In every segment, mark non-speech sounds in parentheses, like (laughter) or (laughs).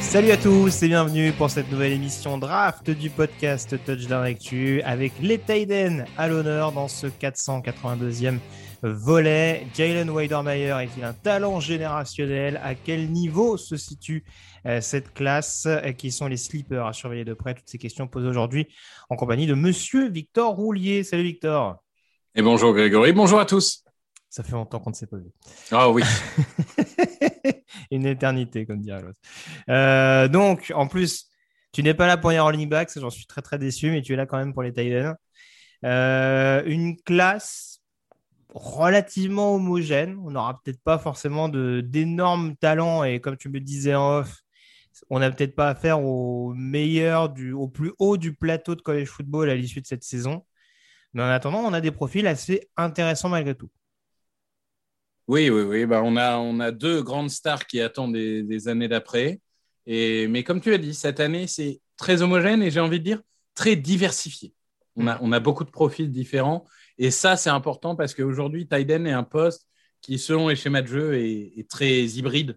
Salut à tous et bienvenue pour cette nouvelle émission draft du podcast Touchdown Actu avec les Tiden à l'honneur dans ce 482e volet. Jalen Weidermeyer est-il un talent générationnel? À quel niveau se situe euh, cette classe? Euh, Qui sont les sleepers à surveiller de près? Toutes ces questions posées aujourd'hui en compagnie de Monsieur Victor Roulier. Salut Victor. Et bonjour Grégory, bonjour à tous. Ça fait longtemps qu'on ne s'est pas vu. Ah oui, (laughs) Une éternité, comme dirait l'autre. Euh, donc, en plus, tu n'es pas là pour les running backs, j'en suis très très déçu, mais tu es là quand même pour les tight. Euh, une classe relativement homogène. On n'aura peut-être pas forcément de- d'énormes talents, et comme tu me disais en off, on n'a peut-être pas affaire au meilleur, du, au plus haut du plateau de college football à l'issue de cette saison. Mais en attendant, on a des profils assez intéressants malgré tout. Oui, oui, oui. Bah, on, a, on deux grandes stars qui attendent des, années d'après. Mais comme tu as dit, cette année, c'est très homogène et j'ai envie de dire très diversifié. On a, on a beaucoup de profils différents. Et ça, c'est important parce qu'aujourd'hui, Tyden est un poste qui, selon les schémas de jeu, est, très hybride.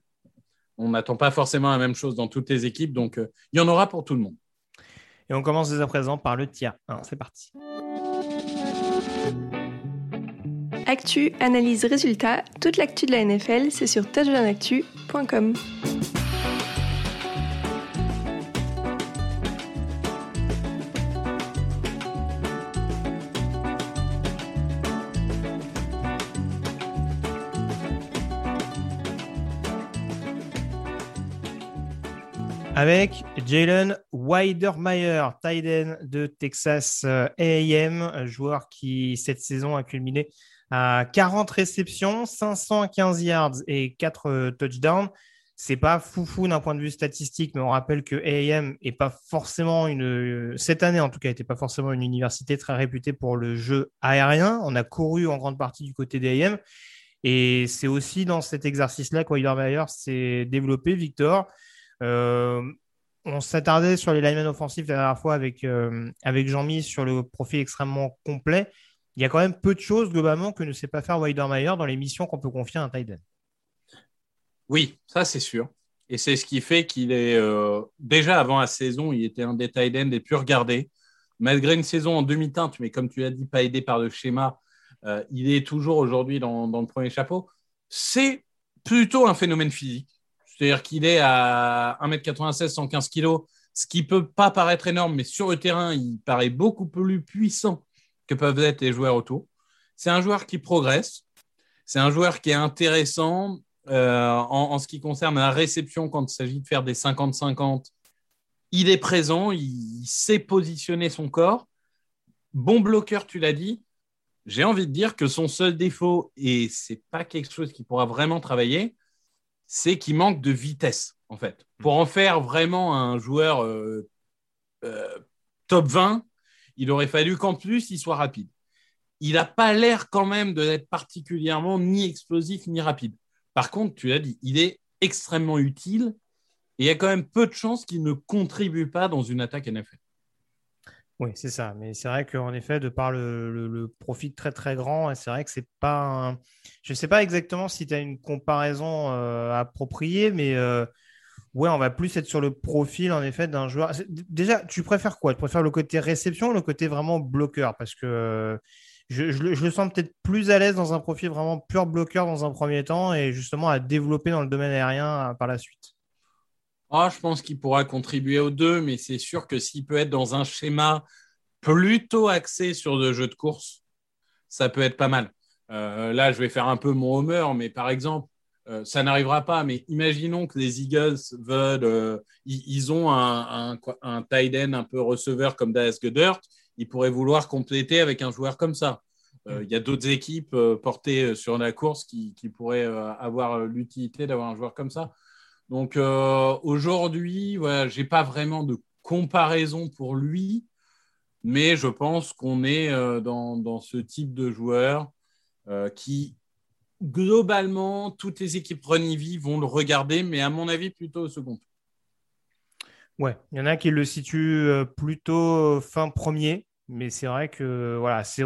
On n'attend pas forcément la même chose dans toutes les équipes. Donc, euh, il y en aura pour tout le monde. Et on commence dès à présent par le tiers 1. C'est parti. Actu, analyse, résultat, toute l'actu de la NFL, c'est sur touchdownactu.com. Avec Jalen Weidermeyer, tight end de Texas A&M, joueur qui cette saison a culminé à 40 réceptions, 515 yards et 4 euh, touchdowns. C'est pas foufou d'un point de vue statistique, mais on rappelle que A&M est pas forcément une euh, cette année en tout cas n'était pas forcément une université très réputée pour le jeu aérien. On a couru en grande partie du côté d'A&M et c'est aussi dans cet exercice-là que Weidermeyer s'est développé. Victor, euh, on s'attardait sur les linemen offensifs la dernière fois avec, avec Jean-Mi sur le profil extrêmement complet. Il y a quand même peu de choses globalement que ne sait pas faire Weidermeyer dans les missions qu'on peut confier à un tight. Oui, ça c'est sûr. Et c'est ce qui fait qu'il est euh, déjà avant la saison, il était un des tight ends les plus regardés. Malgré une saison en demi-teinte, mais comme tu l'as dit, pas aidé par le schéma, euh, il est toujours aujourd'hui dans, dans le premier chapeau. C'est plutôt un phénomène physique. C'est-à-dire qu'il est à 1m96, 115 kg, ce qui peut pas paraître énorme, mais sur le terrain, il paraît beaucoup plus puissant que peuvent être les joueurs autour. C'est un joueur qui progresse. C'est un joueur qui est intéressant euh, en, ce qui concerne la réception quand il s'agit de faire des 50-50. Il est présent, il, il sait positionner son corps. Bon bloqueur, tu l'as dit. J'ai envie de dire que son seul défaut, et c'est pas quelque chose qu'il pourra vraiment travailler, c'est qu'il manque de vitesse, en fait. Pour en faire vraiment un joueur euh, euh, top 20, il aurait fallu qu'en plus, il soit rapide. Il n'a pas l'air quand même d'être particulièrement ni explosif ni rapide. Par contre, tu l'as dit, il est extrêmement utile et il y a quand même peu de chances qu'il ne contribue pas dans une attaque NFL. Oui, c'est ça. Mais c'est vrai qu'en effet, de par le, profit très très grand, c'est vrai que c'est pas. Je ne sais pas exactement si tu as une comparaison euh, appropriée, mais euh, ouais, on va plus être sur le profil en effet d'un joueur. Déjà, tu préfères quoi? Tu préfères le côté réception ou le côté vraiment bloqueur? Parce que euh, je, le sens peut-être plus à l'aise dans un profil vraiment pur bloqueur dans un premier temps et justement à développer dans le domaine aérien par la suite. Ah, je pense qu'il pourra contribuer aux deux, mais c'est sûr que s'il peut être dans un schéma plutôt axé sur le jeu de course, ça peut être pas mal. Euh, là, je vais faire un peu mon homer, mais par exemple, euh, ça n'arrivera pas, mais imaginons que les Eagles veulent, euh, ils, ont un, un, tight end un peu receveur comme Dallas Goddard, ils pourraient vouloir compléter avec un joueur comme ça. Il y a d'autres équipes portées sur la course qui, qui pourraient avoir l'utilité d'avoir un joueur comme ça. Donc euh, aujourd'hui, voilà, je n'ai pas vraiment de comparaison pour lui, mais je pense qu'on est euh, dans, ce type de joueur euh, qui, globalement, toutes les équipes Renivi vont le regarder, mais à mon avis, plutôt au second. Ouais, il y en a qui le situent plutôt fin premier, mais c'est vrai que voilà, c'est,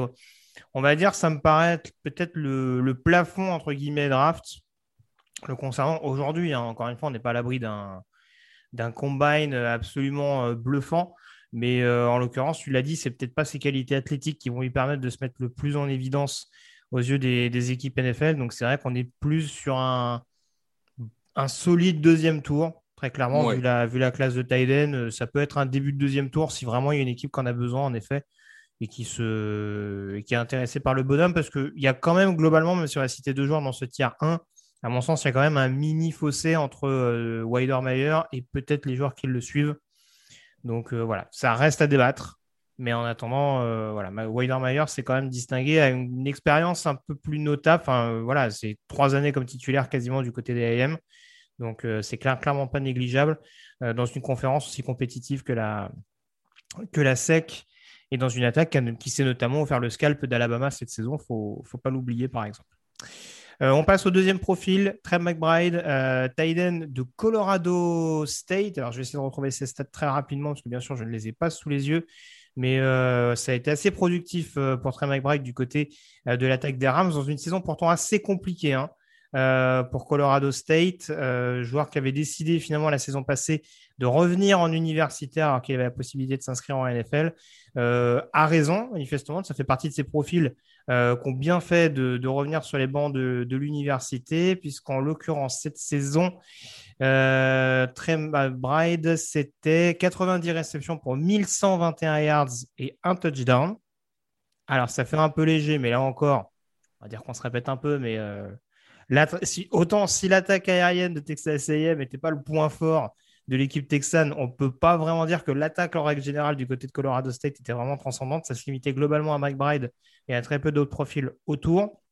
on va dire, ça me paraît peut-être le, le plafond entre guillemets draft le concernant aujourd'hui, hein, encore une fois, on n'est pas à l'abri d'un, d'un combine absolument euh, bluffant. Mais euh, en l'occurrence, tu l'as dit, c'est peut-être pas ses qualités athlétiques qui vont lui permettre de se mettre le plus en évidence aux yeux des, équipes NFL. Donc c'est vrai qu'on est plus sur un, un solide deuxième tour. Très clairement, vu, la, vu la classe de Tyden, euh, ça peut être un début de deuxième tour si vraiment il y a une équipe qui en a besoin, en effet, et qui, se, qui est intéressée par le bonhomme. Parce qu'il y a quand même, globalement, même sur la cité de joueurs dans ce tiers 1, à mon sens, il y a quand même un mini fossé entre euh, Weidermeyer et peut-être les joueurs qui le suivent. Donc euh, voilà, ça reste à débattre. Mais en attendant, euh, voilà, s'est quand même distingué à une, expérience un peu plus notable. Enfin, voilà, c'est trois années comme titulaire quasiment du côté des AM. Donc c'est clairement pas négligeable dans une conférence aussi compétitive que la, que la SEC et dans une attaque qui s'est notamment offert le scalp d'Alabama cette saison. Il ne faut pas l'oublier par exemple. Euh, on passe au deuxième profil, Trey McBride, euh, de Colorado State. Alors, je vais essayer de retrouver ses stats très rapidement parce que bien sûr, je ne les ai pas sous les yeux. Mais euh, ça a été assez productif pour Trey McBride du côté de l'attaque des Rams dans une saison pourtant assez compliquée. Hein. pour Colorado State, joueur qui avait décidé finalement la saison passée de revenir en universitaire alors qu'il avait la possibilité de s'inscrire en NFL, a raison, manifestement, ça fait partie de ses profils euh, qui ont bien fait de, revenir sur les bancs de, l'université, puisqu'en l'occurrence, cette saison, euh, Bride, c'était 90 réceptions pour 1121 yards et un touchdown. Alors, ça fait un peu léger, mais là encore, on va dire qu'on se répète un peu, mais euh, autant si l'attaque aérienne de Texas AM n'était pas le point fort de l'équipe texane, on ne peut pas vraiment dire que l'attaque en règle générale du côté de Colorado State était vraiment transcendante. Ça se limitait globalement à McBride et à très peu d'autres profils autour.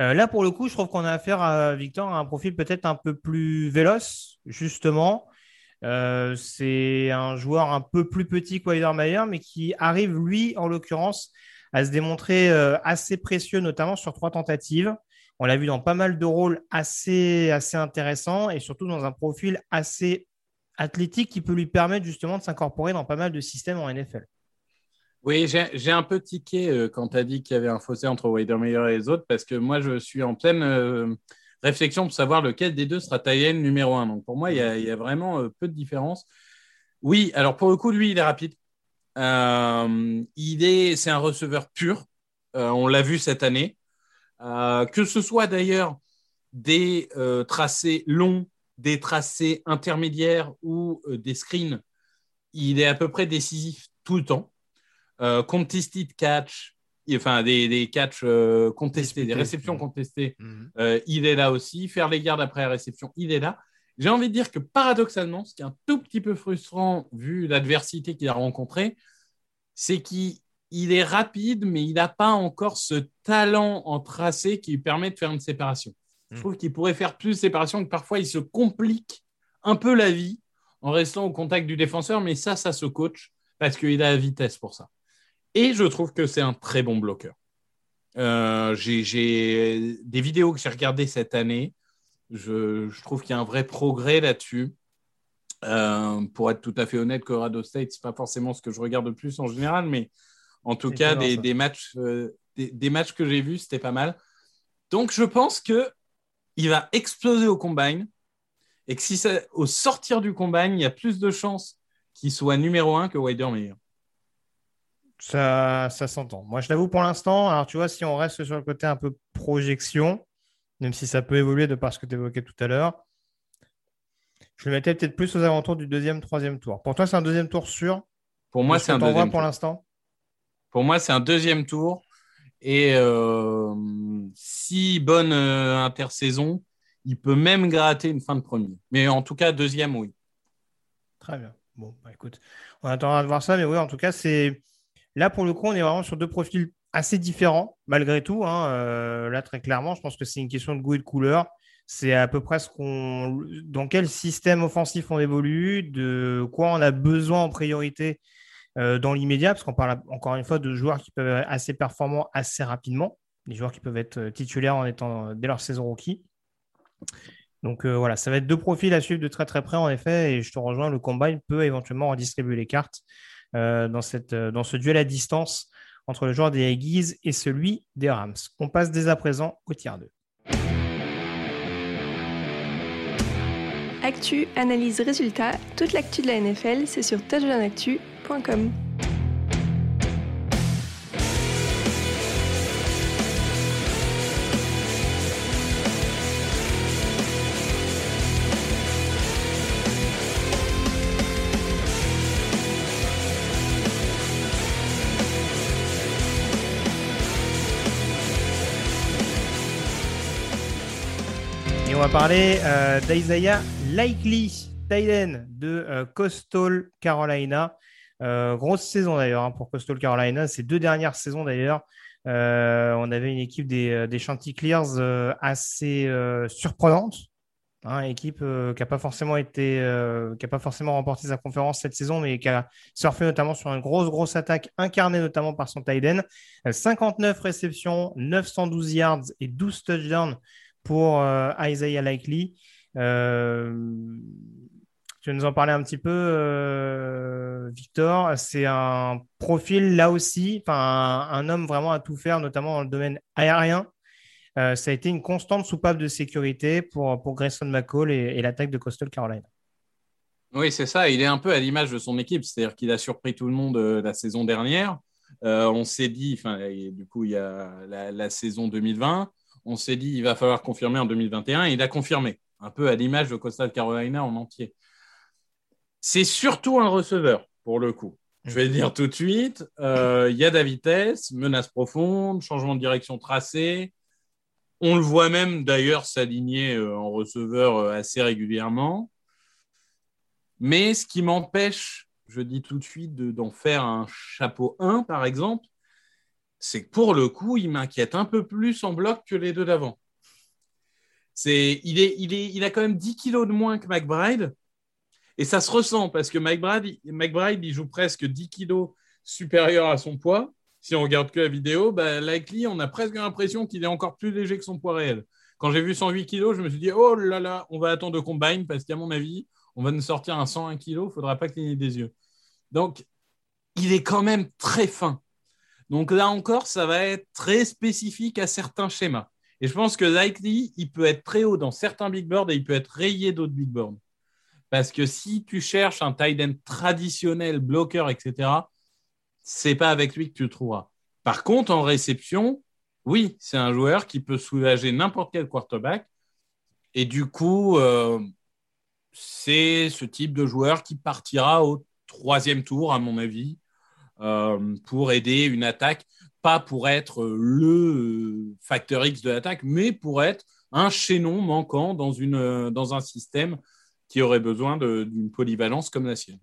Euh, là, pour le coup, je trouve qu'on a affaire à Victor à un profil peut-être un peu plus véloce, justement. Euh, c'est un joueur un peu plus petit que mais qui arrive, lui, en l'occurrence, à se démontrer euh, assez précieux, notamment sur trois tentatives. On l'a vu dans pas mal de rôles assez, assez intéressants et surtout dans un profil assez athlétique qui peut lui permettre justement de s'incorporer dans pas mal de systèmes en NFL. Oui, j'ai un peu tiqué euh, quand tu as dit qu'il y avait un fossé entre Weidermeyer et les autres parce que moi, je suis en pleine euh, réflexion pour savoir lequel des deux sera Taïen numéro un. Donc pour moi, il y a, vraiment euh, peu de différence. Oui, alors pour le coup, lui, il est rapide. il est, c'est un receveur pur. on l'a vu cette année. Que ce soit d'ailleurs des tracés longs, des tracés intermédiaires ou des screens, il est à peu près décisif tout le temps. Contested catch, enfin des, des catchs contestés, des réceptions contestées, mhm. il est là aussi. Faire les gardes après la réception, il est là. J'ai envie de dire que paradoxalement, ce qui est un tout petit peu frustrant vu l'adversité qu'il a rencontrée, c'est qu'il il est rapide, mais il n'a pas encore ce talent en tracé qui lui permet de faire une séparation. Je hmm. trouve qu'il pourrait faire plus de séparation, que parfois il se complique un peu la vie en restant au contact du défenseur, mais ça, ça se coach parce qu'il a la vitesse pour ça. Et je trouve que c'est un très bon bloqueur. Euh, j'ai des vidéos que j'ai regardées cette année. Je, trouve qu'il y a un vrai progrès là-dessus. Euh, pour être tout à fait honnête, Colorado State, c'est pas forcément ce que je regarde le plus en général, mais en tout cas, des, matchs, euh, des, matchs que j'ai vus, c'était pas mal. Donc, je pense que il va exploser au combine et que si ça, au sortir du combine, il y a plus de chances qu'il soit numéro un que Wider meilleur. Ça, ça s'entend. Moi, je l'avoue pour l'instant. Alors, tu vois, si on reste sur le côté un peu projection, même si ça peut évoluer de par ce que tu évoquais tout à l'heure, je le mettais peut-être plus aux alentours du deuxième, troisième tour. Pour toi, c'est un deuxième tour sûr? Pour moi, c'est un deuxième pour l'instant? Pour moi, c'est un deuxième tour. Et euh, si bonne euh, intersaison, il peut même gratter une fin de premier. Mais en tout cas, deuxième, oui. Très bien. Bon, bah, écoute, on attendra de voir ça. Mais oui, en tout cas, c'est Là, pour le coup, on est vraiment sur deux profils assez différents, malgré tout. Hein. Euh, là, très clairement, je pense que c'est une question de goût et de couleur. C'est à peu près dans quel système offensif on évolue, de quoi on a besoin en priorité euh, dans l'immédiat, parce qu'on parle encore une fois de joueurs qui peuvent être assez performants assez rapidement, des joueurs qui peuvent être euh, titulaires en étant dès leur saison rookie. Donc voilà, ça va être deux profils à suivre de très très près en effet, et je te rejoins, le combine peut éventuellement redistribuer les cartes. Euh, dans, cette, euh, dans ce duel à distance entre le joueur des Aggies et celui des Rams. On passe dès à présent au tiers 2. Actu, analyse, résultat, toute l'actu de la NFL, c'est sur touchdownactu.com. parler euh, d'Isaiah Likely, Tyden de euh, Coastal Carolina. Euh, grosse saison d'ailleurs hein, pour Coastal Carolina. Ces deux dernières saisons d'ailleurs, on avait une équipe des, des Chanticleers assez surprenante. Hein, équipe qui n'a pas forcément été, qui a pas forcément remporté sa conférence cette saison, mais qui a surfé notamment sur une grosse grosse attaque incarnée notamment par son Tyden. 59 réceptions, 912 yards et 12 touchdowns pour euh, Isaiah Likely. Euh, tu nous en parler un petit peu, euh, Victor? C'est un profil là aussi, un, un homme vraiment à tout faire, notamment dans le domaine aérien. ça a été une constante soupape de sécurité pour, pour Grayson McCall et, l'attaque de Coastal Carolina. Oui, c'est ça. Il est un peu à l'image de son équipe, c'est-à-dire qu'il a surpris tout le monde la saison dernière. on s'est dit, du coup, il y a la saison 2020 on s'est dit il va falloir confirmer en 2021 et il a confirmé, un peu à l'image de Costa Carolina en entier. C'est surtout un receveur, pour le coup. Je vais dire tout de suite, euh, il y a de la vitesse, menace profonde, changement de direction tracé. On le voit même d'ailleurs s'aligner euh, en receveur euh, assez régulièrement. Mais ce qui m'empêche, je dis tout de suite, d'en faire un chapeau 1, par exemple, c'est pour le coup, il m'inquiète un peu plus en bloc que les deux d'avant. C'est, il, est, il, est, il a quand même 10 kilos de moins que McBride. Et ça se ressent parce que McBride, McBride il joue presque 10 kilos supérieur à son poids. Si on regarde que la vidéo, bah, Likely, on a presque l'impression qu'il est encore plus léger que son poids réel. Quand j'ai vu 108 kilos, je me suis dit, oh là là, on va attendre de combine parce qu'à mon avis, on va nous sortir un 101 kilos, il ne faudra pas cligner des yeux. Donc, il est quand même très fin. Donc là encore, ça va être très spécifique à certains schémas. Et je pense que Likely, il peut être très haut dans certains big boards et il peut être rayé d'autres big boards. Parce que si tu cherches un tight end traditionnel, bloqueur, etc., c'est pas avec lui que tu le trouveras. Par contre, en réception, oui, c'est un joueur qui peut soulager n'importe quel quarterback. Et du coup, euh, c'est ce type de joueur qui partira au troisième tour, à mon avis, pour aider une attaque, pas pour être le facteur X de l'attaque, mais pour être un chaînon manquant dans, une, dans un système qui aurait besoin d'une polyvalence comme la sienne.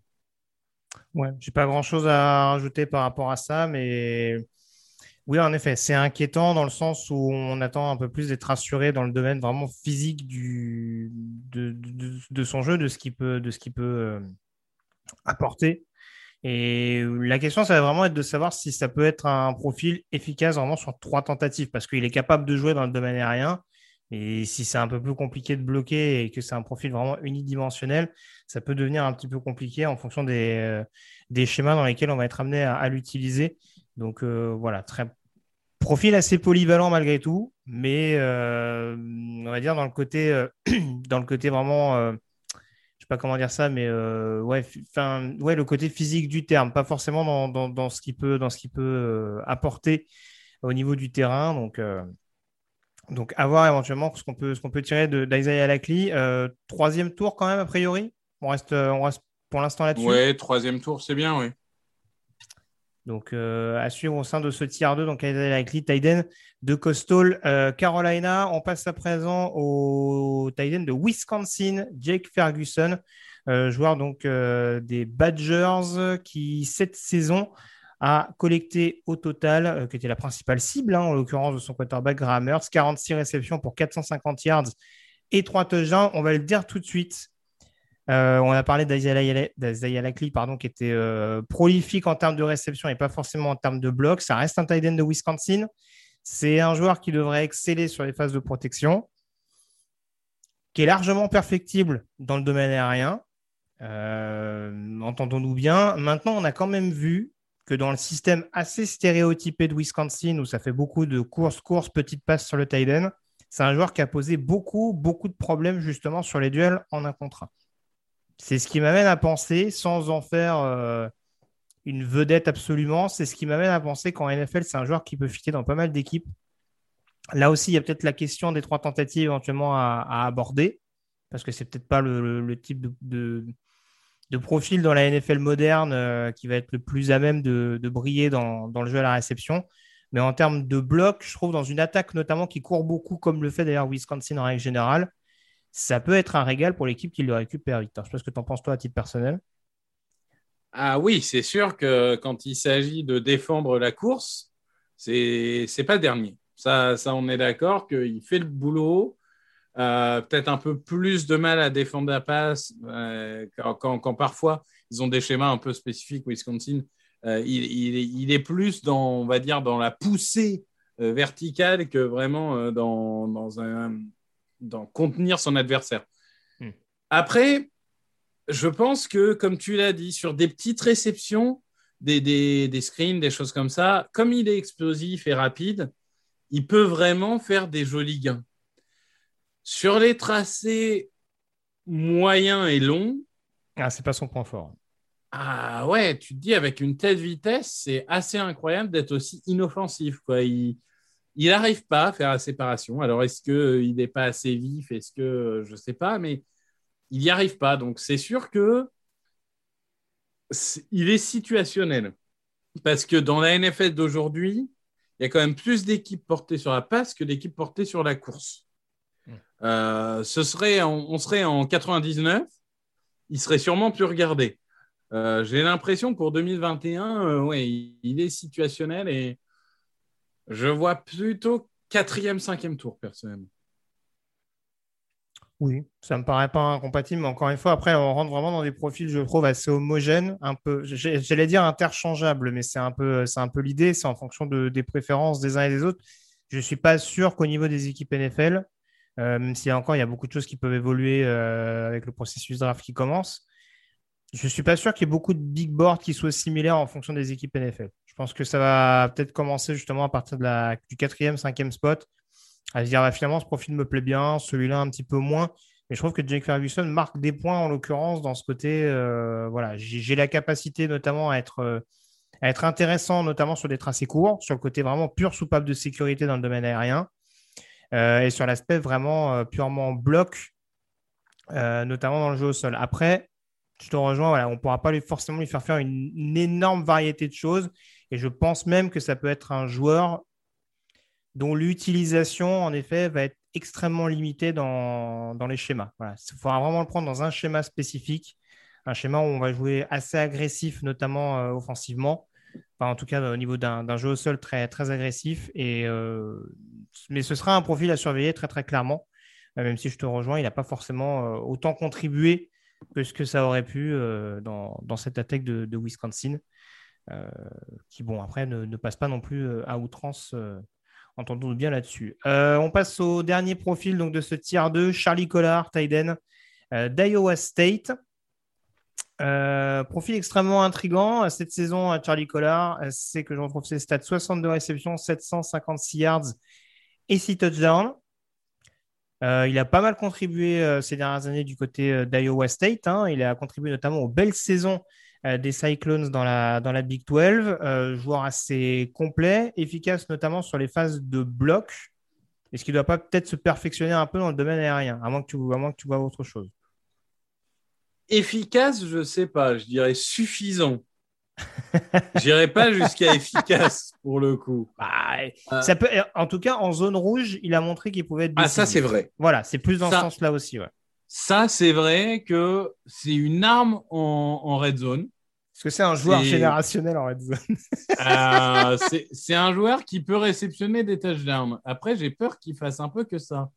Ouais, j'ai pas grand chose à rajouter par rapport à ça, mais Oui, en effet, c'est inquiétant dans le sens où on attend un peu plus d'être rassuré dans le domaine vraiment physique du, de, son jeu, de ce qu'il peut, de ce peut euh, apporter. Et la question, ça va vraiment être de savoir si ça peut être un profil efficace vraiment sur trois tentatives, parce qu'il est capable de jouer dans le domaine aérien. Et si c'est un peu plus compliqué de bloquer et que c'est un profil vraiment unidimensionnel, ça peut devenir un petit peu compliqué en fonction des, euh, des schémas dans lesquels on va être amené à l'utiliser. Donc euh, voilà, très profil assez polyvalent malgré tout, mais euh, on va dire dans le côté, (clears throat) dans le côté vraiment, sais pas comment dire ça, mais ouais, ouais, le côté physique du terme, pas forcément dans, ce qu'il peut, dans ce qui peut apporter au niveau du terrain. Donc donc, à éventuellement ce qu'on peut, ce qu'on peut tirer d'Isaiah Lacley. troisième tour, quand même, a priori? On reste, on reste pour l'instant là-dessus? Ouais, troisième tour, c'est bien, oui. Donc, euh, à suivre au sein de ce tiers 2, donc avec Tyden de Coastal euh, Carolina. On passe à présent au Tyden de Wisconsin, Jake Ferguson, euh, joueur donc des Badgers qui, cette saison, a collecté au total, qui était la principale cible, hein, en l'occurrence de son quarterback Graham 46 réceptions pour 450 yards et 3 touchdowns. On va le dire tout de suite. Euh, on a parlé d'Isaiah Lackley, qui était euh, prolifique en termes de réception et pas forcément en termes de bloc. Ça reste un tight end de Wisconsin. C'est un joueur qui devrait exceller sur les phases de protection, qui est largement perfectible dans le domaine aérien. Euh, entendons-nous bien. Maintenant, on a quand même vu que dans le système assez stéréotypé de Wisconsin, où ça fait beaucoup de courses, courses, petites passes sur le tight end, c'est un joueur qui a posé beaucoup, beaucoup de problèmes justement sur les duels en un contre un. C'est ce qui m'amène à penser, sans en faire euh, une vedette absolument, c'est ce qui m'amène à penser qu'en NFL, c'est un joueur qui peut fitter dans pas mal d'équipes. Là aussi, il y a peut-être la question des trois tentatives éventuellement à, aborder, parce que c'est peut-être pas le, type de, profil dans la NFL moderne euh, qui va être le plus à même de, briller dans, dans, le jeu à la réception. Mais en termes de bloc, je trouve dans une attaque notamment qui court beaucoup, comme le fait d'ailleurs Wisconsin en règle générale, ça peut être un régal pour l'équipe qui le récupère, Victor. Je sais pas ce que tu en penses, toi, à titre personnel. Ah oui, c'est sûr que quand il s'agit de défendre la course, c'est n'est pas dernier. Ça, ça, on est d'accord qu'il fait le boulot. Euh, peut-être un peu plus de mal à défendre la passe euh, quand, parfois ils ont des schémas un peu spécifiques. Wisconsin, euh, il, est plus dans, on va dire, dans la poussée verticale que vraiment dans, dans un, dans contenir son adversaire. Hmm. Après, je pense que, comme tu l'as dit, sur des petites réceptions, des, des, screens, des choses comme ça, comme il est explosif et rapide, il peut vraiment faire des jolis gains. Sur les tracés moyens et longs. Ah, c'est pas son point fort. Ah ouais, tu te dis avec une telle vitesse, c'est assez incroyable d'être aussi inoffensif. Quoi. Il, il n'arrive pas à faire la séparation. Alors, est-ce qu'il euh, n'est pas assez vif? Est-ce que euh, je ne sais pas, mais il n'y arrive pas. Donc, c'est sûr que il est situationnel. Parce que dans la NFL d'aujourd'hui, il y a quand même plus d'équipes portées sur la passe que d'équipes portées sur la course. Hmm. Euh, ce serait, on, serait en 99, il serait sûrement plus regardé. J'ai l'impression que pour 2021, ouais, il, est situationnel et je vois plutôt quatrième, cinquième tour, personnellement. Oui, ça me paraît pas incompatible, mais encore une fois, après, on rentre vraiment dans des profils, je trouve, assez homogènes, un peu, j'allais dire interchangeables, mais c'est un peu, peu l'idée, c'est en fonction de, des préférences des uns et des autres. Je ne suis pas sûr qu'au niveau des équipes NFL, euh, même a encore, il y a beaucoup de choses qui peuvent évoluer euh, avec le processus draft qui commence, je ne suis pas sûr qu'il y ait beaucoup de big boards qui soient similaires en fonction des équipes NFL. Je pense que ça va peut-être commencer justement à partir de la, du quatrième, cinquième spot, à se dire bah, finalement ce profil me plaît bien, celui-là un petit peu moins. Mais je trouve que Jake Ferguson marque des points en l'occurrence dans ce côté. Euh, voilà, j'ai la capacité notamment à être, euh, à être intéressant, notamment sur des tracés courts, sur le côté vraiment pur soupape de sécurité dans le domaine aérien, euh, et sur l'aspect vraiment purement bloc, notamment dans le jeu au sol. Après, je te rejoins, on ne pourra pas lui, forcément lui faire faire une, énorme variété de choses. Et je pense même que ça peut être un joueur dont l'utilisation, en effet, va être extrêmement limitée dans, les schémas. Il faudra vraiment le prendre dans un schéma spécifique, un schéma où on va jouer assez agressif, notamment euh, offensivement. Enfin, en tout cas, au niveau d'un jeu au sol très, agressif. Et, mais ce sera un profil à surveiller très, clairement. même si je te rejoins, il n'a pas forcément autant contribué que ce que ça aurait pu dans, cette attaque de Wisconsin. Qui, bon, après, ne, passe pas non plus à outrance entendons-nous bien là-dessus. Euh, on passe au dernier profil donc, de ce tiers 2, Charlie Collard, Tyden euh, d'Iowa State. Euh, profil extrêmement intrigant cette saison à Charlie Collard, c'est que j'en trouve ses stats 62 réceptions, 756 yards et 6 touchdowns. il a pas mal contribué ces dernières années du côté d'Iowa State. Hein. Il a contribué notamment aux belles saisons euh, des Cyclones dans la, dans la Big 12. Euh, joueur assez complet, efficace notamment sur les phases de bloc. Est-ce qu'il ne doit pas peut-être se perfectionner un peu dans le domaine aérien, à moins que tu, à moins que tu vois autre chose Efficace, je ne sais pas. Je dirais suffisant. (laughs) J'irai pas jusqu'à efficace pour le coup. Bah, euh. ça peut, en tout cas, en zone rouge, il a montré qu'il pouvait être. Ah, ça, c'est vrai. Voilà, c'est plus dans ce sens-là aussi. Ouais. Ça, c'est vrai que c'est une arme en, en red zone. Est-ce que c'est un joueur générationnel en red zone (laughs) euh, C'est un joueur qui peut réceptionner des touchdowns. Après, j'ai peur qu'il fasse un peu que ça.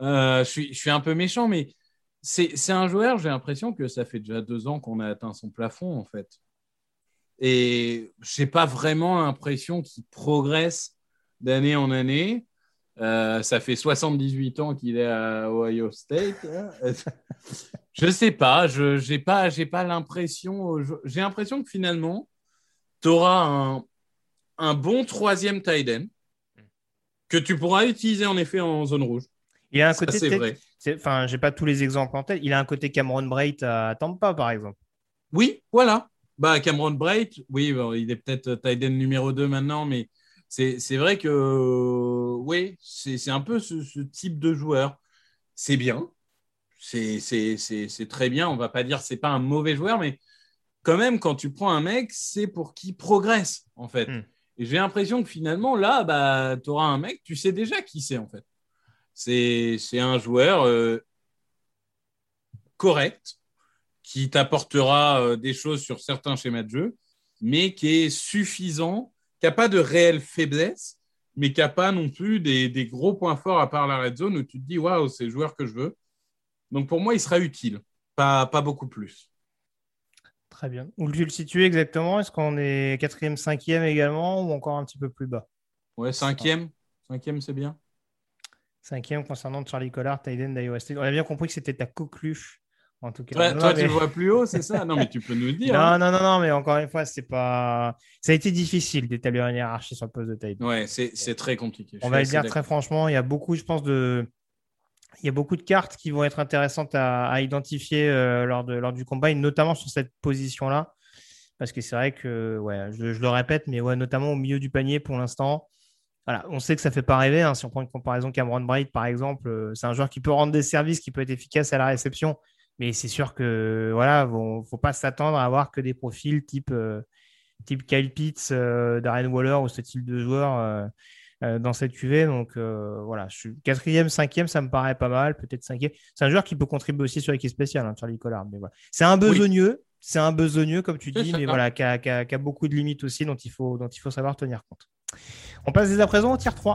Euh, je, suis, je suis un peu méchant, mais c'est un joueur, j'ai l'impression que ça fait déjà deux ans qu'on a atteint son plafond, en fait. Et je n'ai pas vraiment l'impression qu'il progresse d'année en année. Euh, ça fait 78 ans qu'il est à Ohio State. Hein. (laughs) je sais pas, je n'ai pas, j'ai pas l'impression. J'ai l'impression que finalement, tu auras un, un, bon troisième tight end que tu pourras utiliser en effet en zone rouge. Il a un côté. C'est vrai. Enfin, j'ai pas tous les exemples en tête. Il a un côté Cameron Bright à Tampa, par exemple. Oui, voilà. Bah, Cameron Bright, oui, il est peut-être tight end numéro 2 maintenant, mais c'est vrai que oui, c'est un peu ce, type de joueur. C'est bien, c'est très bien. On va pas dire c'est pas un mauvais joueur, mais quand même, quand tu prends un mec, c'est pour qu'il progresse, en fait. Hmm. Et j'ai l'impression que finalement, là, bah, tu auras un mec, tu sais déjà qui c'est, en fait. C'est un joueur euh, correct, qui t'apportera euh, des choses sur certains schémas de jeu, mais qui est suffisant qui n'a pas de réelle faiblesse, mais qui n'a pas non plus des, gros points forts à part la red zone où tu te dis waouh, c'est le joueur que je veux. Donc pour moi, il sera utile, pas, pas beaucoup plus. Très bien. Où tu le situes exactement? Est-ce qu'on est quatrième, cinquième également ou encore un petit peu plus bas? Ouais, cinquième. Cinquième, c'est bien. Cinquième concernant Charlie Collard, Tyden d'Iowa On a bien compris que c'était ta coqueluche en tout cas. Toi, tu le vois plus haut, c'est ça? Non, mais tu peux nous le dire. non, hein. non, non, non, mais encore une fois, c'est pas. Ça a été difficile d'établir une hiérarchie sur le poste de taille. Ouais, c'est très compliqué. On va le dire très franchement, il y a beaucoup, je pense, de. Il y a beaucoup de cartes qui vont être intéressantes à, identifier euh, lors, de, lors du combat, notamment sur cette position-là. Parce que c'est vrai que, ouais, je, le répète, mais ouais, notamment au milieu du panier pour l'instant. Voilà, on sait que ça ne fait pas rêver. Hein. Si on prend une comparaison Cameron Bright, par exemple, euh, c'est un joueur qui peut rendre des services, qui peut être efficace à la réception, mais c'est sûr que voilà, ne faut pas s'attendre à avoir que des profils type, euh, type Kyle Pitts, euh, Darren Waller ou ce type de joueur euh, dans cette QV. Donc voilà, je suis quatrième, cinquième, ça me paraît pas mal, peut-être cinquième. C'est un joueur qui peut contribuer aussi sur l'équipe spéciale, hein, Charlie Collard. Mais voilà. C'est un besogneux, c'est un besogneux, comme tu dis, mais voilà, qui a, beaucoup de limites aussi dont il faut, dont il faut savoir tenir compte. On passe dès à présent au tier 3.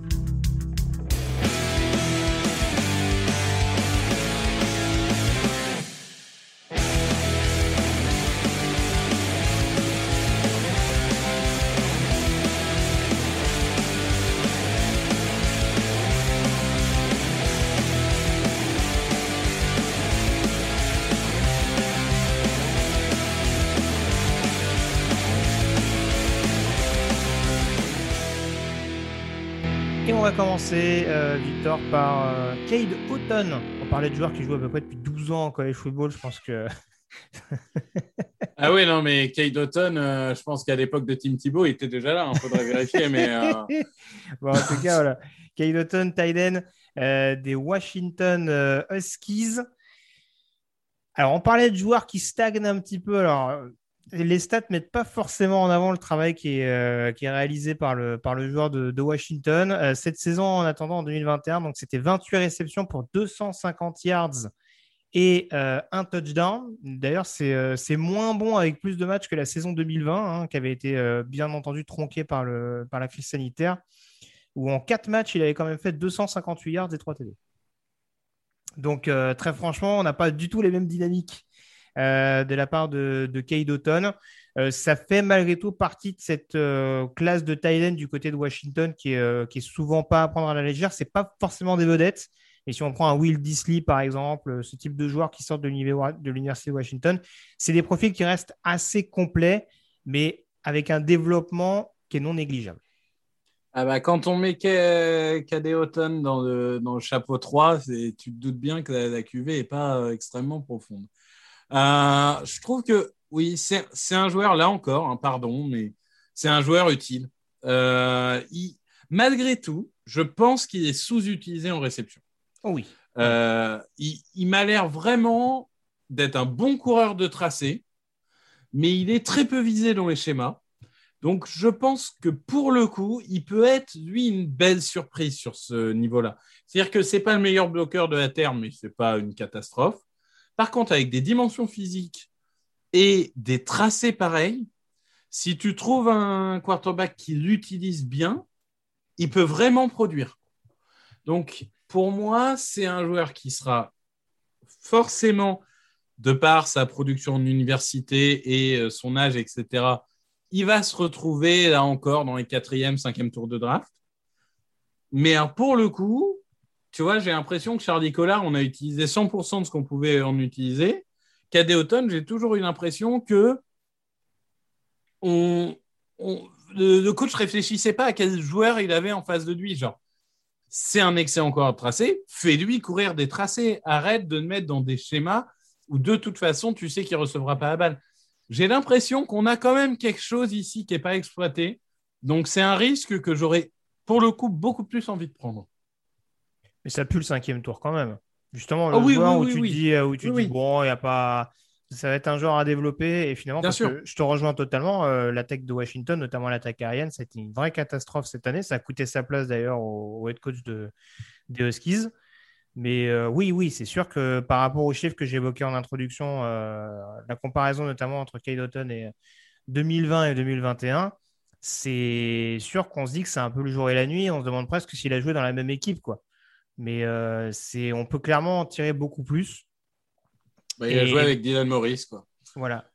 commencer, euh, Victor, par euh, Cade Houghton. On parlait de joueurs qui jouent à peu près depuis 12 ans en college football. Je pense que. ah oui, non, mais Cade Houghton, euh, je pense qu'à l'époque de Tim Thibault, il était déjà là. Il faudrait vérifier. mais (laughs) bon, en tout cas, voilà. Cade Houghton, Tyden des Washington Huskies. Alors, on parlait de joueurs qui stagnent un petit peu. Alors, les stats mettent pas forcément en avant le travail qui est, euh, réalisé par le, joueur de, Washington. Euh, cette saison, en attendant, en 2021, donc c'était 28 réceptions pour 250 yards et euh, un touchdown. D'ailleurs, c'est moins bon avec plus de matchs que la saison 2020, hein, qui avait été bien entendu tronquée par, par la crise sanitaire, où en 4 matchs, il avait quand même fait 258 yards et 3 TD. Donc, très franchement, on n'a pas du tout les mêmes dynamiques euh, de la part de, de Kay euh, ça fait malgré tout partie de cette euh, classe de Thailand du côté de Washington qui est, souvent pas à prendre à la légère. C'est pas forcément des vedettes. Et si on prend un Will Disley, par exemple, ce type de joueurs qui sortent de l'Université de Washington, c'est des profils qui restent assez complets, mais avec un développement qui est non négligeable. Ah bah, quand on met Cadet Houghton dans le, chapeau 3, tu te doutes bien que la, la QV n'est pas extrêmement profonde. Euh, je trouve que oui, c'est un joueur, là encore, hein, pardon, mais c'est un joueur utile. Euh, malgré tout, je pense qu'il est sous-utilisé en réception. Oh oui. Euh, il, m'a l'air vraiment d'être un bon coureur de tracé, mais il est très peu visé dans les schémas. Donc, je pense que pour le coup, il peut être, lui, une belle surprise sur ce niveau-là. C'est-à-dire que ce n'est pas le meilleur bloqueur de la Terre, mais ce n'est pas une catastrophe. Par contre, avec des dimensions physiques et des tracés pareils, si tu trouves un quarterback qui l'utilise bien, il peut vraiment produire. Donc, pour moi, c'est un joueur qui sera forcément, de par sa production en université et euh, son âge, etc., il va se retrouver là encore dans les quatrième, cinquième tours de draft. Mais pour le coup, tu vois, j'ai l'impression que Charlie Collard, on a utilisé 100% de ce qu'on pouvait en utiliser. Cadet Automne, j'ai toujours eu l'impression que on, le, coach coach réfléchissait pas à quel joueur il avait en face de lui. Genre, c'est un excellent coureur de tracé, fais-lui courir des tracés. Arrête de le mettre dans des schémas où de toute façon, tu sais qu'il ne recevra pas la balle. J'ai l'impression qu'on a quand même quelque chose ici qui n'est pas exploité. Donc, c'est un risque que j'aurais, pour le coup, beaucoup plus envie de prendre. Mais ça pue le cinquième tour quand même. Justement, le ah où, tu dis, où tu dis, bon, il a pas. Ça va être un genre à développer. Et finalement, parce que je te rejoins totalement, euh, l'attaque de Washington, notamment l'attaque aérienne, c'était une vraie catastrophe cette année. Ça a coûté sa place d'ailleurs au, head coach de, des Huskies. Mais euh, oui, oui, c'est sûr que par rapport aux chiffres que j'évoquais en introduction, euh, la comparaison notamment entre Kyle Houghton et 2020 et 2021, c'est sûr qu'on se dit que c'est un peu le jour et la nuit. On se demande presque s'il a joué dans la même équipe, quoi. Mais euh, c'est, on peut clairement en tirer beaucoup plus. Bah, il a joué avec Dylan Morris, quoi. Voilà.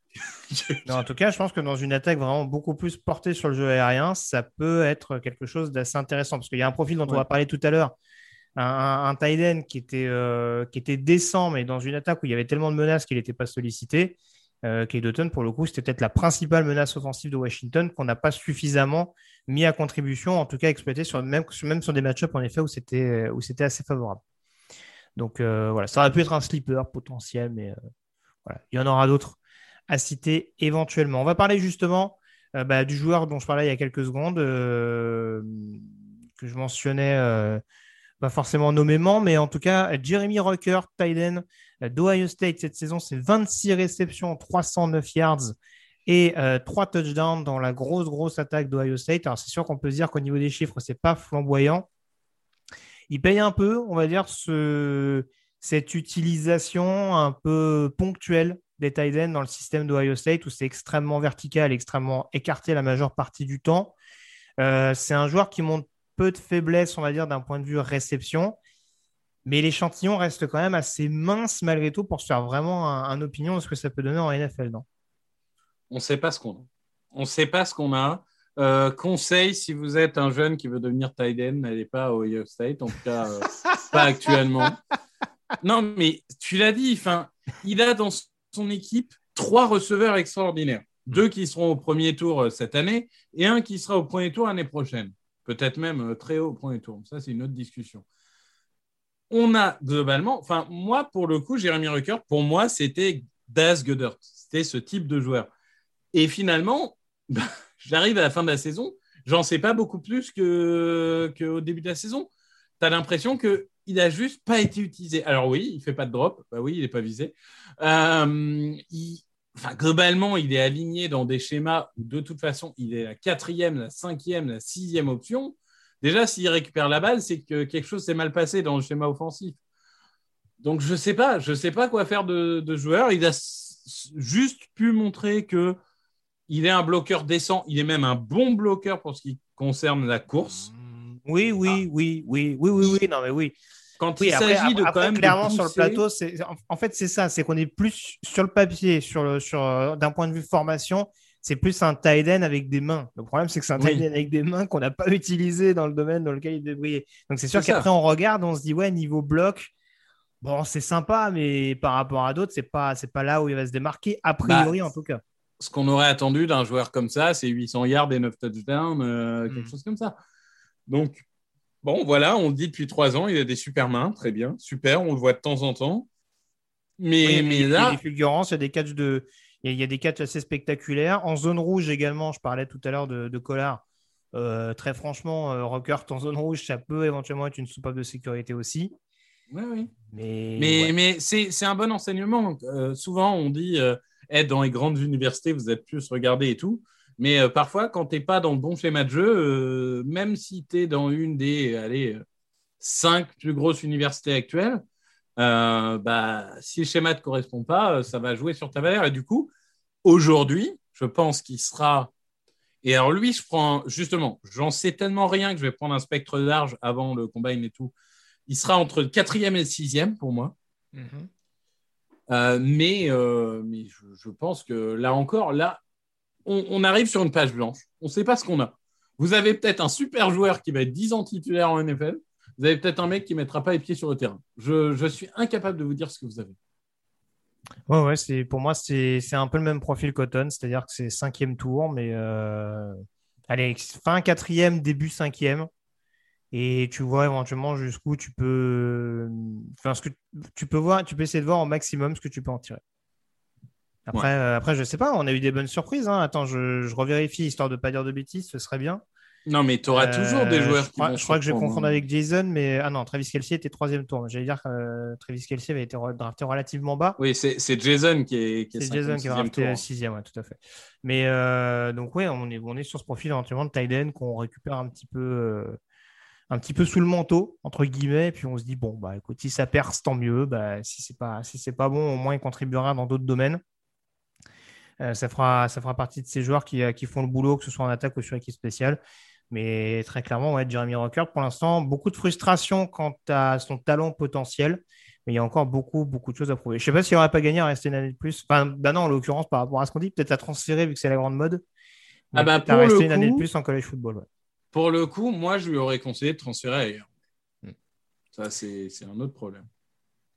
(laughs) en tout cas, je pense que dans une attaque vraiment beaucoup plus portée sur le jeu aérien, ça peut être quelque chose d'assez intéressant. Parce qu'il y a un profil dont on va parler tout à l'heure, un, un, qui, était, euh, qui était décent, mais dans une attaque où il y avait tellement de menaces qu'il n'était pas sollicité. Euh, Kate pour le coup, c'était peut-être la principale menace offensive de Washington qu'on n'a pas suffisamment mis à contribution, en tout cas exploité sur, même, sur des match-ups en effet où c'était, assez favorable. Donc euh, voilà, ça aurait pu être un sleeper potentiel, mais euh, il y en aura d'autres à citer éventuellement. On va parler justement euh, bah, du joueur dont je parlais il y a quelques secondes, que je mentionnais pas forcément nommément, mais en tout cas, Jeremy Rocker, Tyden d'Ohio State cette saison, c'est 26 réceptions, 309 yards et euh, trois touchdowns dans la grosse, grosse attaque d'Ohio State. Alors, c'est sûr qu'on peut dire qu'au niveau des chiffres, c'est pas flamboyant. Il paye un peu, on va dire, ce, cette utilisation un peu ponctuelle des tight dans le système d'Ohio State où c'est extrêmement vertical, extrêmement écarté la majeure partie du temps. Euh, c'est un joueur qui montre peu de faiblesse, on va dire, d'un point de vue réception. Mais l'échantillon reste quand même assez mince malgré tout pour se faire vraiment un, opinion de ce que ça peut donner en NFL, non? On ne sait pas ce qu'on a. On ne sait pas ce qu'on a. Euh, conseil, si vous êtes un jeune qui veut devenir tight end, n'allez pas au Ohio State, en tout cas euh, (laughs) pas actuellement. Non, mais tu l'as dit, il a dans son équipe trois receveurs extraordinaires. Deux qui seront au premier tour euh, cette année et un qui sera au premier tour l'année prochaine. Peut-être même très haut au premier tour. Ça, c'est une autre discussion. On a globalement, enfin, moi, pour le coup, Jérémy Rucker, pour moi, c'était Das Goddard. C'était ce type de joueur. Et finalement, (laughs) j'arrive à la fin de la saison, j'en sais pas beaucoup plus qu'au début de la saison. Tu as l'impression qu'il n'a juste pas été utilisé. Alors oui, il fait pas de drop, bah oui, il n'est pas visé. Euh, enfin, globalement, il est aligné dans des schémas où de toute façon, il est la quatrième, la cinquième, la sixième option. Déjà, s'il récupère la balle, c'est que quelque chose s'est mal passé dans le schéma offensif. Donc, je ne sais pas, je sais pas quoi faire de, de joueur. Il a juste pu montrer que il est un bloqueur décent. Il est même un bon bloqueur pour ce qui concerne la course. Oui, oui, ah. oui, oui, oui, oui, oui, non, mais oui. Quand il s'agit de quand même clairement sur le plateau, c'est en fait c'est ça, c'est qu'on est plus sur le papier, sur le sur euh, d'un point de vue formation, c'est plus un tight end avec des mains. Le problème c'est que c'est un tight end avec des mains qu'on n'a pas utilisé dans le domaine dans lequel il devait briller. Donc c'est sûr qu'après on regarde, on se dit ouais niveau bloc, bon c'est sympa, mais par rapport à d'autres, c'est pas c'est pas là où il va se démarquer a priori bah, en tout cas ce qu'on aurait attendu d'un joueur comme ça, c'est 800 yards et 9 touchdowns, euh, quelque hmm. chose comme ça. Donc, bon, voilà, on le dit depuis trois ans, il a des super mains, très bien, super, on le voit de temps en temps. Mais, mais là. Il y a des fulgurances, il y a des catchs de. Il y, a, des catchs assez spectaculaires. En zone rouge également, je parlais tout à l'heure de, de Collard. Euh, très franchement, euh, Rocker en zone rouge, ça peut éventuellement être une soupape de sécurité aussi. Oui, oui. Mais, mais, mais c'est un bon enseignement. souvent, on dit être dans les grandes universités, vous êtes plus regardé et tout. Mais euh, parfois, quand tu n'es pas dans le bon schéma de jeu, euh, même si tu es dans une des allez, cinq plus grosses universités actuelles, euh, bah, si le schéma ne te correspond pas, ça va jouer sur ta valeur. Et du coup, aujourd'hui, je pense qu'il sera. Et alors, lui, je prends justement, j'en sais tellement rien que je vais prendre un spectre large avant le combine et tout. Il sera entre le quatrième et le sixième pour moi. Euh, mais, euh, mais je, pense que là encore, là, on, arrive sur une page blanche. On ne sait pas ce qu'on a. Vous avez peut-être un super joueur qui va être 10 ans titulaire en NFL. Vous avez peut-être un mec qui ne mettra pas les pieds sur le terrain. Je, suis incapable de vous dire ce que vous avez. Ouais, ouais, pour moi, c'est, un peu le même profil Cotton, c'est-à-dire que c'est cinquième tour, mais euh, allez, fin quatrième, début cinquième et tu vois éventuellement jusqu'où tu peux enfin ce que tu peux voir tu peux essayer de voir au maximum ce que tu peux en tirer après je euh, après je sais pas on a eu des bonnes surprises hein. attends je, je revérifie histoire de pas dire de bêtises ce serait bien non mais tu auras toujours des euh, joueurs je crois, je crois que je vais confondre hein. avec Jason mais ah non Travis Kelsey était troisième tour j'allais dire que euh, Travis Kelsey avait été drafté relativement bas oui c'est Jason qui est, c'est Jason qui est drafté sixième ouais, tout à fait mais donc ouais on est on est sur ce profil éventuellement de tight qu'on récupère un petit peu un petit peu sous le manteau, entre guillemets, et puis on se dit, bon, bah écoute, si ça perce, tant mieux. Bah, si c'est pas, si c'est pas bon, au moins il contribuera dans d'autres domaines. Euh, ça, fera, ça fera partie de ces joueurs qui, euh, qui, font le boulot, que ce soit en attaque ou sur équipe spéciale. Mais très clairement, ouais, Jeremy Rocker, pour l'instant, beaucoup de frustration quant à son talent potentiel. Mais il y a encore beaucoup, beaucoup de choses à prouver. Je ne sais pas s'il n'aurait pas gagné à rester une année de plus. Enfin, bah non, en l'occurrence, par rapport à ce qu'on dit, peut-être à transférer vu que c'est la grande mode. Ah bah pour à rester une année de plus en college football. Ouais. Pour le coup, moi, je lui aurais conseillé de transférer ailleurs. Hmm. Ça, c'est un autre problème.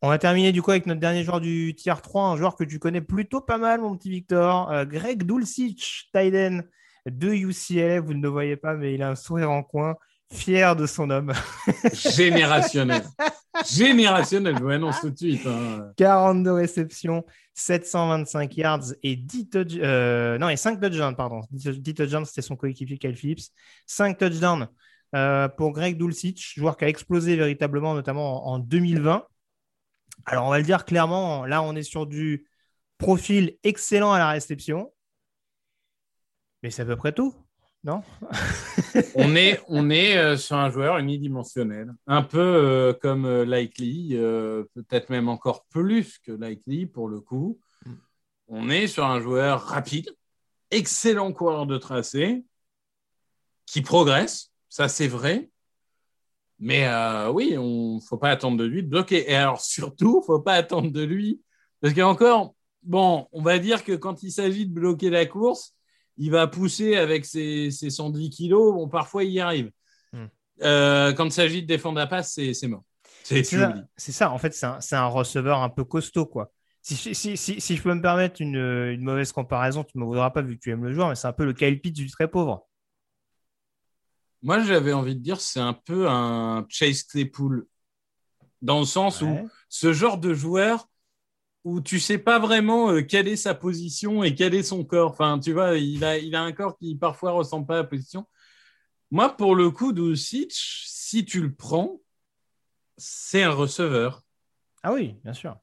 On va terminer du coup avec notre dernier joueur du tier 3, un joueur que tu connais plutôt pas mal, mon petit Victor. Euh, Greg Dulcich, Tiden de UCLA. Vous ne le voyez pas, mais il a un sourire en coin, fier de son homme. (laughs) Générationnel. Générationnel, je vous annonce tout de suite. 42 hein. réceptions, 725 yards et 10 euh, non, et 5 touchdowns, pardon. 10 touchdowns, c'était son coéquipier Kyle Phillips. 5 touchdowns euh, pour Greg Dulcich, joueur qui a explosé véritablement, notamment en, 2020. Alors, on va le dire clairement, là, on est sur du profil excellent à la réception. Mais c'est à peu près tout non? (laughs) On est, on est euh, sur un joueur unidimensionnel, un peu euh, comme euh, Likely, peut-être même encore plus que Likely pour le coup. Mm. On est sur un joueur rapide, excellent coureur de tracé, qui progresse, ça c'est vrai. Mais oui, on ne faut pas attendre de lui de bloquer. Et alors surtout, il ne faut pas attendre de lui, parce qu'encore, bon, on va dire que quand il s'agit de bloquer la course, il va pousser avec ses, 110 kilos. Bon, parfois, il y arrive. Hmm. Euh, quand il s'agit de défendre la passe, c'est mort. C'est ça, En fait, c'est un, receveur un peu costaud, quoi. Si, je peux me permettre une, mauvaise comparaison, tu ne me voudras pas vu que tu aimes le joueur, mais c'est un peu le Kyle Pitts du très pauvre. Moi, j'avais envie de dire, c'est un peu un Chase Claypool, dans le sens où ce genre de joueur où tu sais pas vraiment euh, quelle est sa position et quel est son corps. Enfin, tu vois, il a, il a un corps qui parfois ressemble pas à la position. Moi, pour le coup, Dulcich, si tu le prends, c'est un receveur. Ah oui, bien sûr.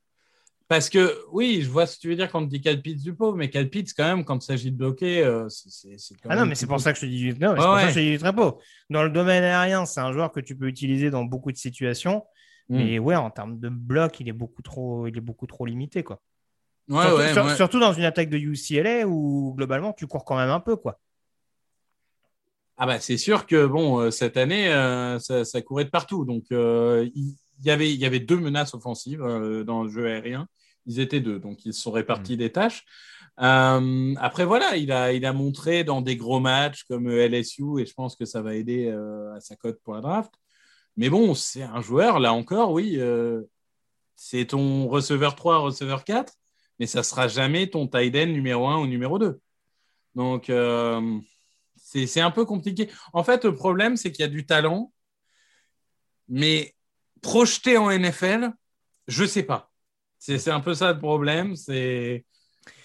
Parce que, oui, je vois ce que tu veux dire quand tu dis Calpitz du pauvre, mais Calpitz, quand même, quand il s'agit de bloquer, euh, c'est. Ah non, mais c'est pour ça que je te dis, non, c'est pour ça que je te dis. Dans le domaine aérien, c'est un joueur que tu peux utiliser dans beaucoup de situations. Mm. Mais ouais, en termes de bloc, il est beaucoup trop, il est beaucoup trop limité, quoi. surtout, surtout, dans une attaque de UCLA où globalement tu cours quand même un peu, quoi. Ah bah c'est sûr que bon euh, cette année euh, ça, courait de partout donc il y, avait il y avait deux menaces offensives dans le jeu aérien ils étaient deux, donc ils se sont répartis mm. des tâches. Euh, après, voilà, il a, il a montré dans des gros matchs comme LSU, et je pense que ça va aider euh, à sa cote pour la draft. Mais bon, c'est un joueur, là encore, oui, euh, c'est ton receveur 3, receveur 4, mais ça sera jamais ton tight end numéro 1 ou numéro 2. Donc, c'est un peu compliqué. En fait, le problème, c'est qu'il y a du talent, mais projeté en NFL, je ne sais pas. C'est un peu ça le problème. C'est.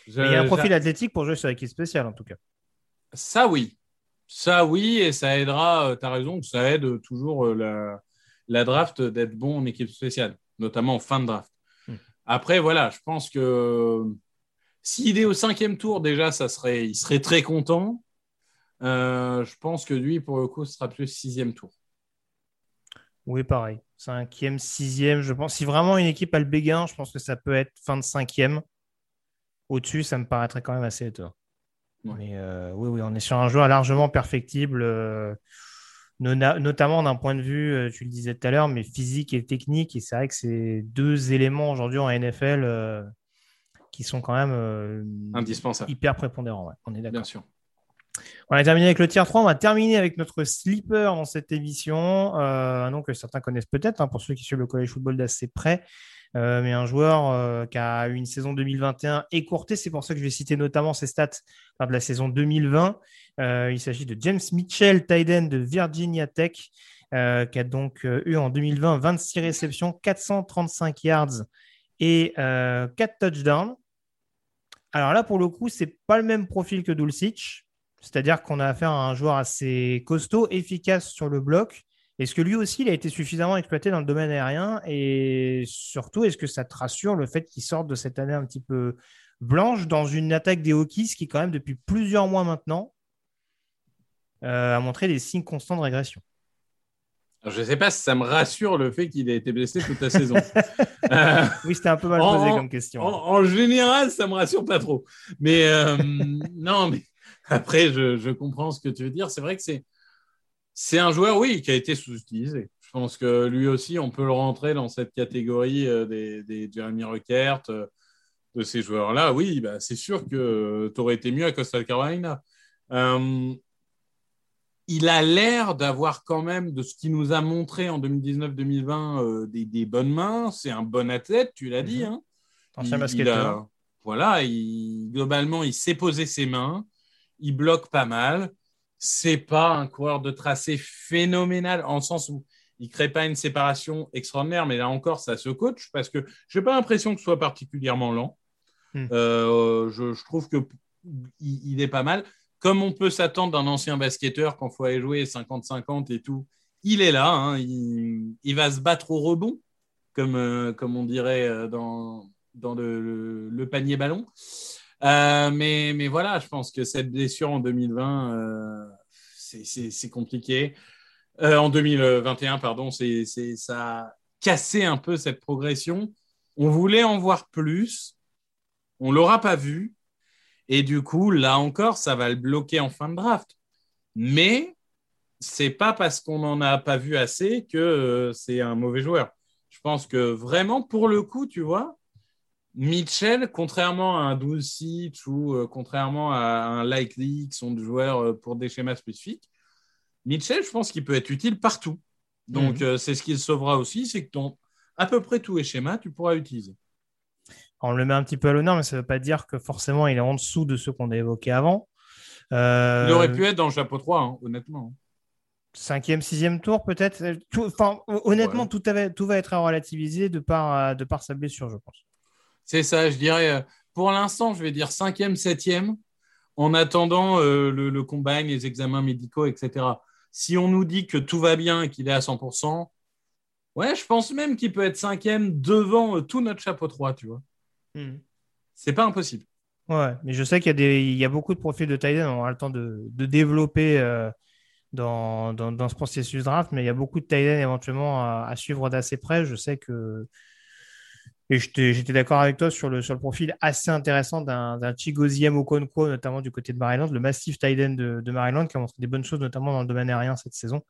Il y a un profil athlétique pour jouer sur l'équipe spéciale, en tout cas. Ça, oui. Ça, oui, et ça aidera, euh, tu as raison, que ça aide toujours euh, la, la draft d'être bon en équipe spéciale, notamment en fin de draft. Hmm. Après, voilà, je pense que s'il est au cinquième tour, déjà, ça serait, il serait très content. Euh, je pense que lui, pour le coup, ce sera plus sixième tour. Oui, pareil. Cinquième, sixième, je pense. Si vraiment une équipe a le béguin, je pense que ça peut être fin de cinquième. Au-dessus, ça me paraîtrait quand même assez étonnant. Mais euh, oui, oui, on est sur un joueur largement perfectible, euh, notamment d'un point de vue, euh, tu le disais tout à l'heure, mais physique et technique. Et c'est vrai que c'est deux éléments aujourd'hui en NFL qui sont quand même indispensables, hyper prépondérants. On est d'accord. Bien sûr. On a terminé avec le tier 3. On va terminer avec notre sleeper dans cette émission. Euh, un nom que certains connaissent peut-être, hein, pour ceux qui suivent le college football d'assez près. Euh, mais un joueur euh, qui a eu une saison 2021 écourtée. C'est pour ça que je vais citer notamment ses stats de la saison 2020. il s'agit de James Mitchell, Tyden de Virginia Tech, qui a donc eu en 2020 26 réceptions, 435 yards et 4 touchdowns. Alors là, pour le coup, c'est pas le même profil que Dulcich. C'est-à-dire qu'on a affaire à un joueur assez costaud, efficace sur le bloc. Est-ce que lui aussi, il a été suffisamment exploité dans le domaine aérien? Et surtout, est-ce que ça te rassure le fait qu'il sorte de cette année un petit peu blanche dans une attaque des Hokies qui, quand même, depuis plusieurs mois maintenant, euh, a montré des signes constants de régression? Je ne sais pas si ça me rassure le fait qu'il ait été blessé toute la saison. (laughs) Euh, oui, c'était un peu mal posé comme question. En, général, ça me rassure pas trop. Mais euh, non, mais après, je, comprends ce que tu veux dire. C'est vrai que c'est, c'est un joueur, oui, qui a été sous-utilisé. Je pense que lui aussi, on peut le rentrer dans cette catégorie euh, des, des Jeremy Ruckert, euh, de ces joueurs-là. Oui, bah, c'est sûr que tu aurais été mieux à Costa Carolina. Euh, il a l'air d'avoir quand même, de ce qu'il nous a montré en 2019-2020, des, bonnes mains. C'est un bon athlète, tu l'as dit. Mhm. Hein. Ancien basketteur. voilà, il, globalement, il sait poser ses mains il bloque pas mal. C'est pas un coureur de tracé phénoménal en sens où il crée pas une séparation extraordinaire, mais là encore, ça se coach parce que je n'ai pas l'impression que ce soit particulièrement lent. Hmm. Euh, je, trouve que il, est pas mal. Comme on peut s'attendre d'un ancien basketteur quand il faut aller jouer 50-50 et tout, il est là. Hein. il, va se battre au rebond, comme, euh, comme on dirait euh, dans, dans le panier ballon. Euh, mais, mais voilà, je pense que cette blessure en 2020, euh, c'est compliqué. Euh, en 2021, pardon, c'est ça a cassé un peu cette progression. On voulait en voir plus. On l'aura pas vu. Et du coup, là encore, ça va le bloquer en fin de draft. Mais c'est pas parce qu'on n'en a pas vu assez que c'est un mauvais joueur. Je pense que vraiment, pour le coup, tu vois, Mitchell, contrairement à un Dulcich ou euh, contrairement à un Likely, qui sont des joueurs euh, pour des schémas spécifiques, Mitchell, je pense qu'il peut être utile partout. Donc, mhm. euh, c'est ce qu'il sauvera aussi, c'est que dans à peu près tous les schémas, tu pourras utiliser. On le met un petit peu à l'honneur, mais ça ne veut pas dire que forcément il est en dessous de ceux qu'on a évoqués avant. Il aurait pu être dans le chapeau 3, hein, honnêtement. cinquième, sixième tour peut-être. Enfin, honnêtement, tout, tout, va être à relativiser de par, de par sa blessure, je pense. C'est ça, je dirais. Pour l'instant, je vais dire cinquième, septième, en attendant le, le combine, les examens médicaux, etc. Si on nous dit que tout va bien et qu'il est à 100%, ouais, je pense même qu'il peut être cinquième devant tout notre chapeau 3, tu vois. Hmm. C'est pas impossible. Ouais, mais je sais qu'il y, a des, il y a beaucoup de profils de Titan, on aura le temps de, de développer euh, dans, dans, dans, ce processus draft, mais il y a beaucoup de Titan éventuellement à, suivre d'assez près. Je sais que. Et j'étais d'accord avec toi sur le, sur le profil assez intéressant d'un Chigoziem Okonkwo, notamment du côté de Maryland, le massif Titan de, de Maryland, qui a montré des bonnes choses, notamment dans le domaine aérien cette saison.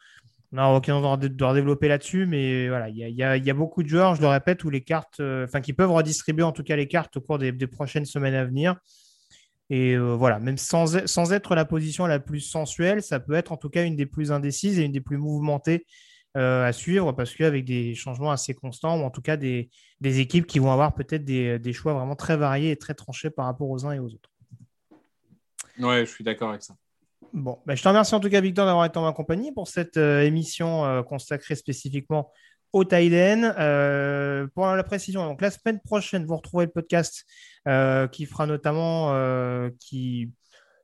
On a aucun de, de redévelopper là-dessus, mais voilà, il y, a, y, a, beaucoup de joueurs, je le répète, où les cartes, euh, enfin, qui peuvent redistribuer en tout cas les cartes au cours des, prochaines semaines à venir. Et euh, voilà, même sans, sans, être la position la plus sensuelle, ça peut être en tout cas une des plus indécises et une des plus mouvementées euh, à suivre, parce qu'avec des changements assez constants, ou en tout cas des, des équipes qui vont avoir peut-être des, des, choix vraiment très variés et très tranchés par rapport aux uns et aux autres. Ouais, je suis d'accord avec ça. Bon, ben, je te remercie en tout cas, Victor, d'avoir été en ma compagnie pour cette euh, émission euh, consacrée spécifiquement au. Euh, pour la précision, donc la semaine prochaine, vous retrouvez le podcast qui fera notamment, qui,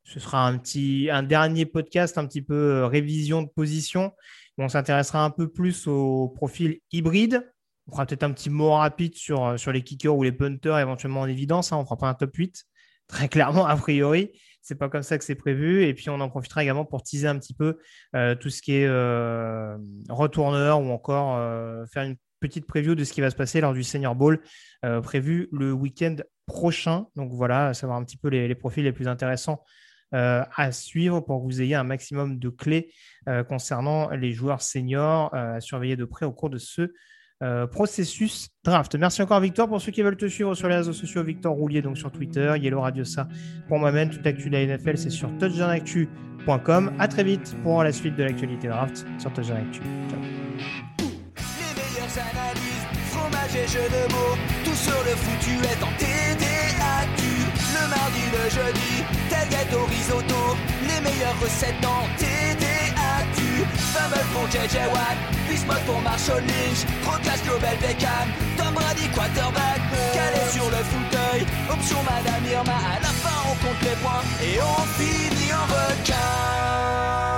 ce sera un petit, un dernier podcast, un petit peu révision de position. On s'intéressera un peu plus au profil hybride. On fera peut-être un petit mot rapide sur, sur les kickers ou les punters éventuellement en évidence. Hein. On ne fera pas un top 8, (laughs) très clairement, a priori c'est pas comme ça que c'est prévu. Et puis on en profitera également pour teaser un petit peu euh, tout ce qui est euh, retourneur ou encore euh, faire une petite preview de ce qui va se passer lors du Senior Bowl prévu le week-end prochain. Donc voilà, savoir un petit peu les, profils les plus intéressants à suivre pour que vous ayez un maximum de clés concernant les joueurs seniors à surveiller de près au cours de ce euh, processus draft. Merci encore Victor. Pour ceux qui veulent te suivre sur les réseaux sociaux, Victor Roulier, donc sur Twitter, Yellow Radio ça pour moi-même. Toute l'actu de la NFL, c'est sur touchdownactu.com. À très vite pour la suite de l'actualité draft sur Touchdown Actu. Ciao. Et jeux de mots, tout sur le foutu est en TDAQ. Le mardi, le jeudi, les meilleures recettes en TDAQ. Fumble pour JJ Watt Bismuth pour Marshall Lynch, Proclash Global Beckham, Tom Brady quarterback, calé sur le fauteuil, option Madame Irma, à la fin on compte les points et on finit en requin.